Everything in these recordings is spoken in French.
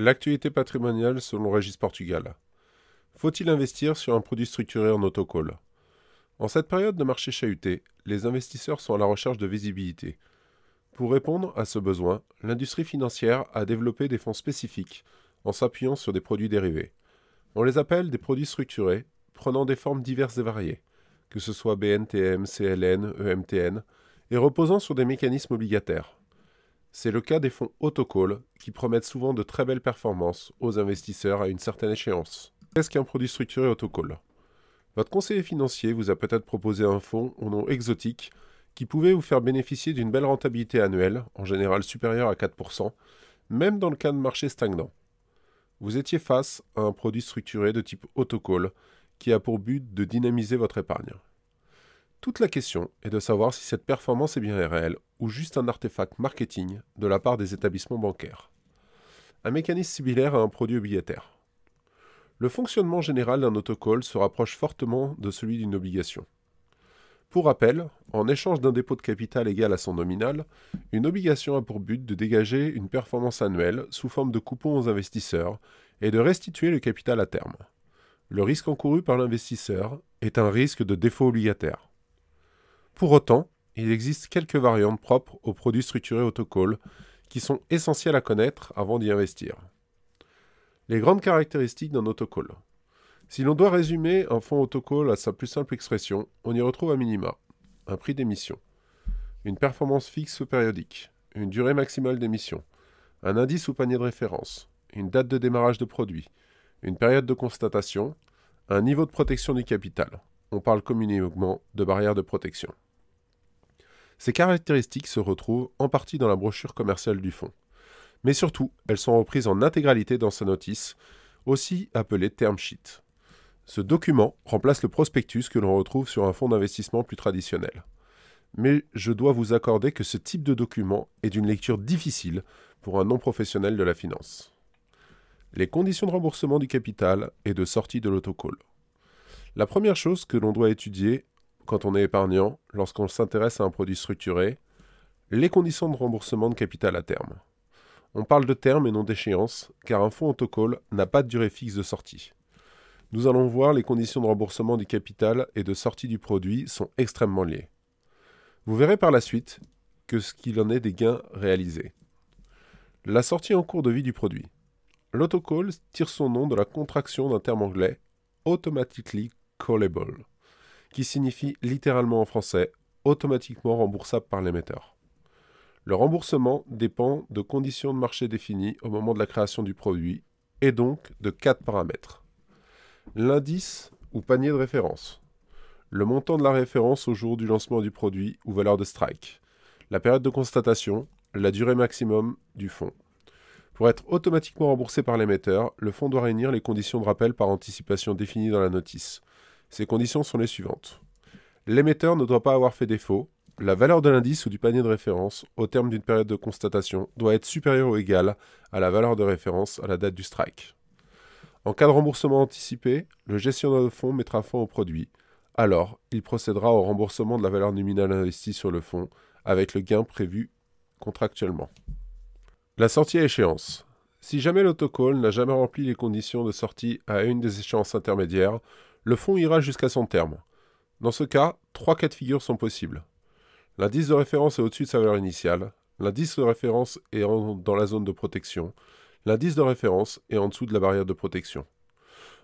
L'actualité patrimoniale selon Régis Portugal. Faut-il investir sur un produit structuré en autocall En cette période de marché chahuté, les investisseurs sont à la recherche de visibilité. Pour répondre à ce besoin, l'industrie financière a développé des fonds spécifiques en s'appuyant sur des produits dérivés. On les appelle des produits structurés, prenant des formes diverses et variées, que ce soit BNTM, CLN, EMTN, et reposant sur des mécanismes obligataires. C'est le cas des fonds autocall qui promettent souvent de très belles performances aux investisseurs à une certaine échéance. Qu'est-ce qu'un produit structuré autocall? Votre conseiller financier vous a peut-être proposé un fonds au nom exotique qui pouvait vous faire bénéficier d'une belle rentabilité annuelle, en général supérieure à 4%, même dans le cas de marché stagnant. Vous étiez face à un produit structuré de type autocall qui a pour but de dynamiser votre épargne. Toute la question est de savoir si cette performance est bien réelle ou juste un artefact marketing de la part des établissements bancaires. Un mécanisme similaire à un produit obligataire. Le fonctionnement général d'un autocall se rapproche fortement de celui d'une obligation. Pour rappel, en échange d'un dépôt de capital égal à son nominal, une obligation a pour but de dégager une performance annuelle sous forme de coupons aux investisseurs et de restituer le capital à terme. Le risque encouru par l'investisseur est un risque de défaut obligataire. Pour autant, il existe quelques variantes propres aux produits structurés autocall qui sont essentielles à connaître avant d'y investir. Les grandes caractéristiques d'un autocall. Si l'on doit résumer un fonds autocall à sa plus simple expression, on y retrouve un minima, un prix d'émission, une performance fixe ou périodique, une durée maximale d'émission, un indice ou panier de référence, une date de démarrage de produit, une période de constatation, un niveau de protection du capital. On parle communément de barrière de protection. Ces caractéristiques se retrouvent en partie dans la brochure commerciale du fonds. Mais surtout, elles sont reprises en intégralité dans sa notice, aussi appelée term sheet. Ce document remplace le prospectus que l'on retrouve sur un fonds d'investissement plus traditionnel. Mais je dois vous accorder que ce type de document est d'une lecture difficile pour un non-professionnel de la finance. Les conditions de remboursement du capital et de sortie de l'autocall. La première chose que l'on doit étudier quand on est épargnant, lorsqu'on s'intéresse à un produit structuré, les conditions de remboursement de capital à terme. On parle de terme et non d'échéance, car un fonds autocall n'a pas de durée fixe de sortie. Nous allons voir les conditions de remboursement du capital et de sortie du produit sont extrêmement liées. Vous verrez par la suite que ce qu'il en est des gains réalisés. La sortie en cours de vie du produit. L'autocall tire son nom de la contraction d'un terme anglais automatically callable qui signifie littéralement en français automatiquement remboursable par l'émetteur. Le remboursement dépend de conditions de marché définies au moment de la création du produit et donc de quatre paramètres. L'indice ou panier de référence, le montant de la référence au jour du lancement du produit ou valeur de strike, la période de constatation, la durée maximum du fonds. Pour être automatiquement remboursé par l'émetteur, le fonds doit réunir les conditions de rappel par anticipation définies dans la notice, ces conditions sont les suivantes. L'émetteur ne doit pas avoir fait défaut. La valeur de l'indice ou du panier de référence au terme d'une période de constatation doit être supérieure ou égale à la valeur de référence à la date du strike. En cas de remboursement anticipé, le gestionnaire de fonds mettra fin au produit. Alors, il procédera au remboursement de la valeur nominale investie sur le fonds avec le gain prévu contractuellement. La sortie à échéance. Si jamais l'autocall n'a jamais rempli les conditions de sortie à une des échéances intermédiaires, le fonds ira jusqu'à son terme. Dans ce cas, trois cas de figure sont possibles. L'indice de référence est au-dessus de sa valeur initiale, l'indice de référence est dans la zone de protection, l'indice de référence est en dessous de la barrière de protection.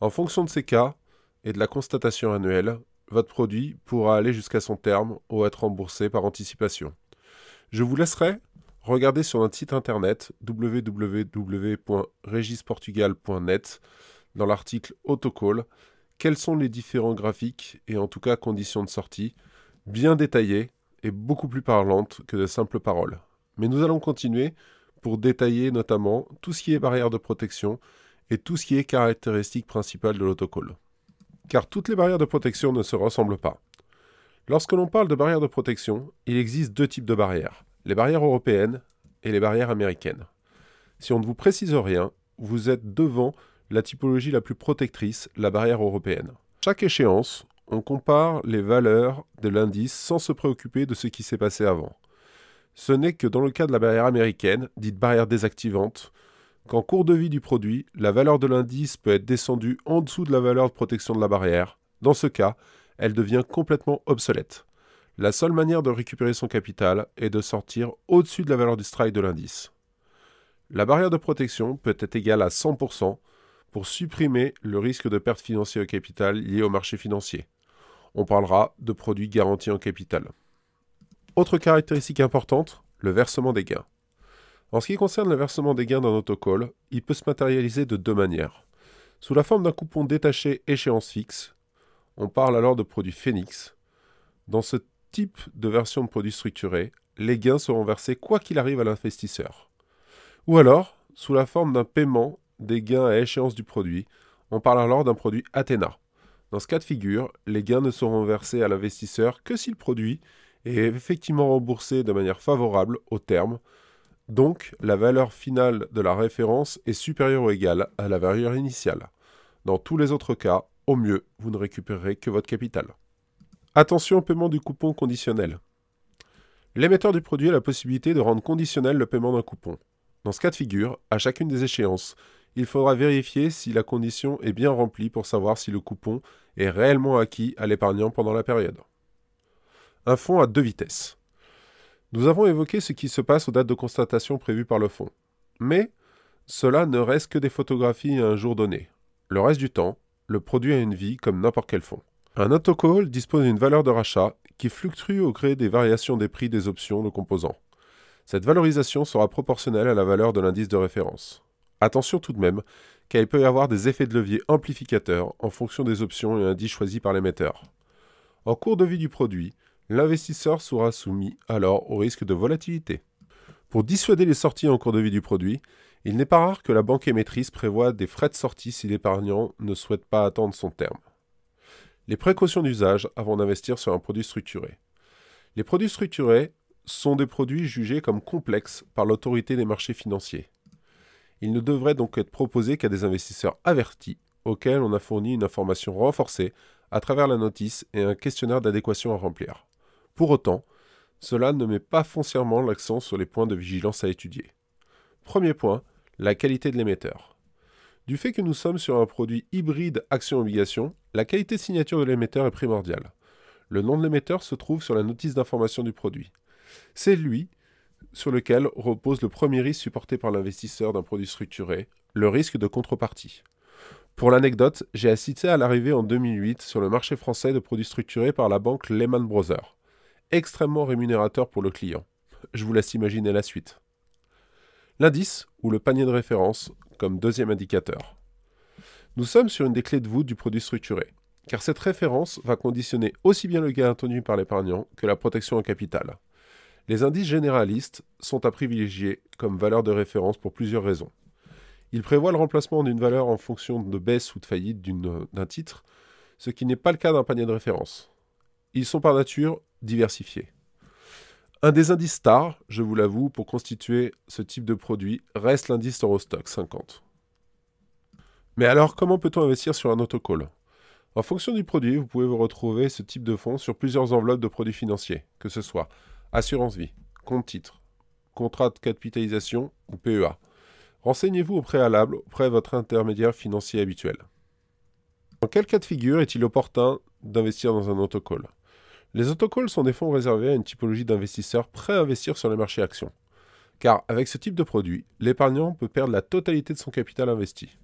En fonction de ces cas et de la constatation annuelle, votre produit pourra aller jusqu'à son terme ou être remboursé par anticipation. Je vous laisserai regarder sur notre site internet www.regisportugal.net dans l'article Autocall quels sont les différents graphiques et en tout cas conditions de sortie, bien détaillées et beaucoup plus parlantes que de simples paroles? Mais nous allons continuer pour détailler notamment tout ce qui est barrière de protection et tout ce qui est caractéristique principale de l'autocall. Car toutes les barrières de protection ne se ressemblent pas. Lorsque l'on parle de barrières de protection, il existe deux types de barrières, les barrières européennes et les barrières américaines. Si on ne vous précise rien, vous êtes devant la typologie la plus protectrice, la barrière européenne. Chaque échéance, on compare les valeurs de l'indice sans se préoccuper de ce qui s'est passé avant. Ce n'est que dans le cas de la barrière américaine, dite barrière désactivante, qu'en cours de vie du produit, la valeur de l'indice peut être descendue en dessous de la valeur de protection de la barrière. Dans ce cas, elle devient complètement obsolète. La seule manière de récupérer son capital est de sortir au-dessus de la valeur du strike de l'indice. La barrière de protection peut être égale à 100% supprimer le risque de perte financière au capital lié au marché financier. On parlera de produits garantis en capital. Autre caractéristique importante, le versement des gains. En ce qui concerne le versement des gains d'un autocall, il peut se matérialiser de deux manières. Sous la forme d'un coupon détaché échéance fixe, on parle alors de produit Phoenix. Dans ce type de version de produit structuré, les gains seront versés quoi qu'il arrive à l'investisseur. Ou alors, sous la forme d'un paiement des gains à échéance du produit, on parle alors d'un produit Athena. Dans ce cas de figure, les gains ne seront versés à l'investisseur que si le produit est effectivement remboursé de manière favorable au terme, donc la valeur finale de la référence est supérieure ou égale à la valeur initiale. Dans tous les autres cas, au mieux, vous ne récupérerez que votre capital. Attention au paiement du coupon conditionnel. L'émetteur du produit a la possibilité de rendre conditionnel le paiement d'un coupon. Dans ce cas de figure, à chacune des échéances, il faudra vérifier si la condition est bien remplie pour savoir si le coupon est réellement acquis à l'épargnant pendant la période. Un fonds à deux vitesses. Nous avons évoqué ce qui se passe aux dates de constatation prévues par le fonds. Mais cela ne reste que des photographies à un jour donné. Le reste du temps, le produit a une vie comme n'importe quel fonds. Un autocall dispose d'une valeur de rachat qui fluctue au gré des variations des prix des options de composants. Cette valorisation sera proportionnelle à la valeur de l'indice de référence. Attention tout de même, car il peut y avoir des effets de levier amplificateurs en fonction des options et indices choisis par l'émetteur. En cours de vie du produit, l'investisseur sera soumis alors au risque de volatilité. Pour dissuader les sorties en cours de vie du produit, il n'est pas rare que la banque émettrice prévoie des frais de sortie si l'épargnant ne souhaite pas attendre son terme. Les précautions d'usage avant d'investir sur un produit structuré. Les produits structurés sont des produits jugés comme complexes par l'autorité des marchés financiers. Ils ne devraient donc être proposés qu'à des investisseurs avertis auxquels on a fourni une information renforcée à travers la notice et un questionnaire d'adéquation à remplir. Pour autant, cela ne met pas foncièrement l'accent sur les points de vigilance à étudier. Premier point, la qualité de l'émetteur. Du fait que nous sommes sur un produit hybride action-obligation, la qualité de signature de l'émetteur est primordiale. Le nom de l'émetteur se trouve sur la notice d'information du produit. C'est lui sur lequel repose le premier risque supporté par l'investisseur d'un produit structuré, le risque de contrepartie. Pour l'anecdote, j'ai assisté à l'arrivée en 2008 sur le marché français de produits structurés par la banque Lehman Brothers extrêmement rémunérateur pour le client. Je vous laisse imaginer la suite. L'indice, ou le panier de référence, comme deuxième indicateur. Nous sommes sur une des clés de voûte du produit structuré, car cette référence va conditionner aussi bien le gain attendu par l'épargnant que la protection en capital. Les indices généralistes sont à privilégier comme valeur de référence pour plusieurs raisons. Ils prévoient le remplacement d'une valeur en fonction de baisse ou de faillite d'un titre, ce qui n'est pas le cas d'un panier de référence. Ils sont par nature diversifiés. Un des indices stars, je vous l'avoue, pour constituer ce type de produit reste l'indice Eurostock 50. Mais alors, comment peut-on investir sur un autocall? En fonction du produit, vous pouvez vous retrouver ce type de fonds sur plusieurs enveloppes de produits financiers, que ce soit assurance vie, compte titre, contrat de capitalisation ou PEA. Renseignez-vous au préalable auprès de votre intermédiaire financier habituel. En quel cas de figure est-il opportun d'investir dans un autocall? Les autocalls sont des fonds réservés à une typologie d'investisseurs prêts à investir sur les marchés actions. Car avec ce type de produit, l'épargnant peut perdre la totalité de son capital investi.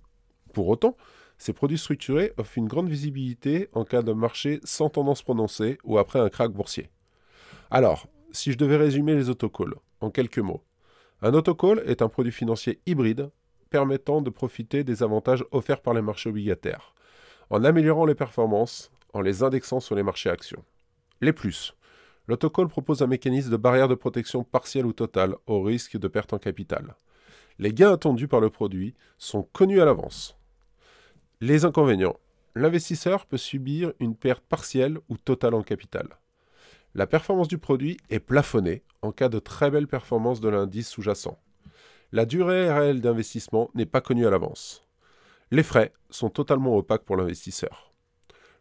Pour autant, ces produits structurés offrent une grande visibilité en cas de marché sans tendance prononcée ou après un krach boursier. Alors, si je devais résumer les autocalls en quelques mots, un autocall est un produit financier hybride permettant de profiter des avantages offerts par les marchés obligataires, en améliorant les performances, en les indexant sur les marchés actions. Les plus. L'autocall propose un mécanisme de barrière de protection partielle ou totale au risque de perte en capital. Les gains attendus par le produit sont connus à l'avance. Les inconvénients. L'investisseur peut subir une perte partielle ou totale en capital. La performance du produit est plafonnée en cas de très belle performance de l'indice sous-jacent. La durée réelle d'investissement n'est pas connue à l'avance. Les frais sont totalement opaques pour l'investisseur.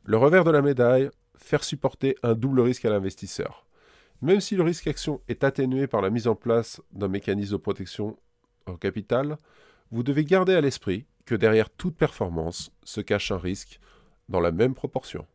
Le revers de la médaille, faire supporter un double risque à l'investisseur. Même si le risque action est atténué par la mise en place d'un mécanisme de protection au capital, vous devez garder à l'esprit que derrière toute performance se cache un risque dans la même proportion.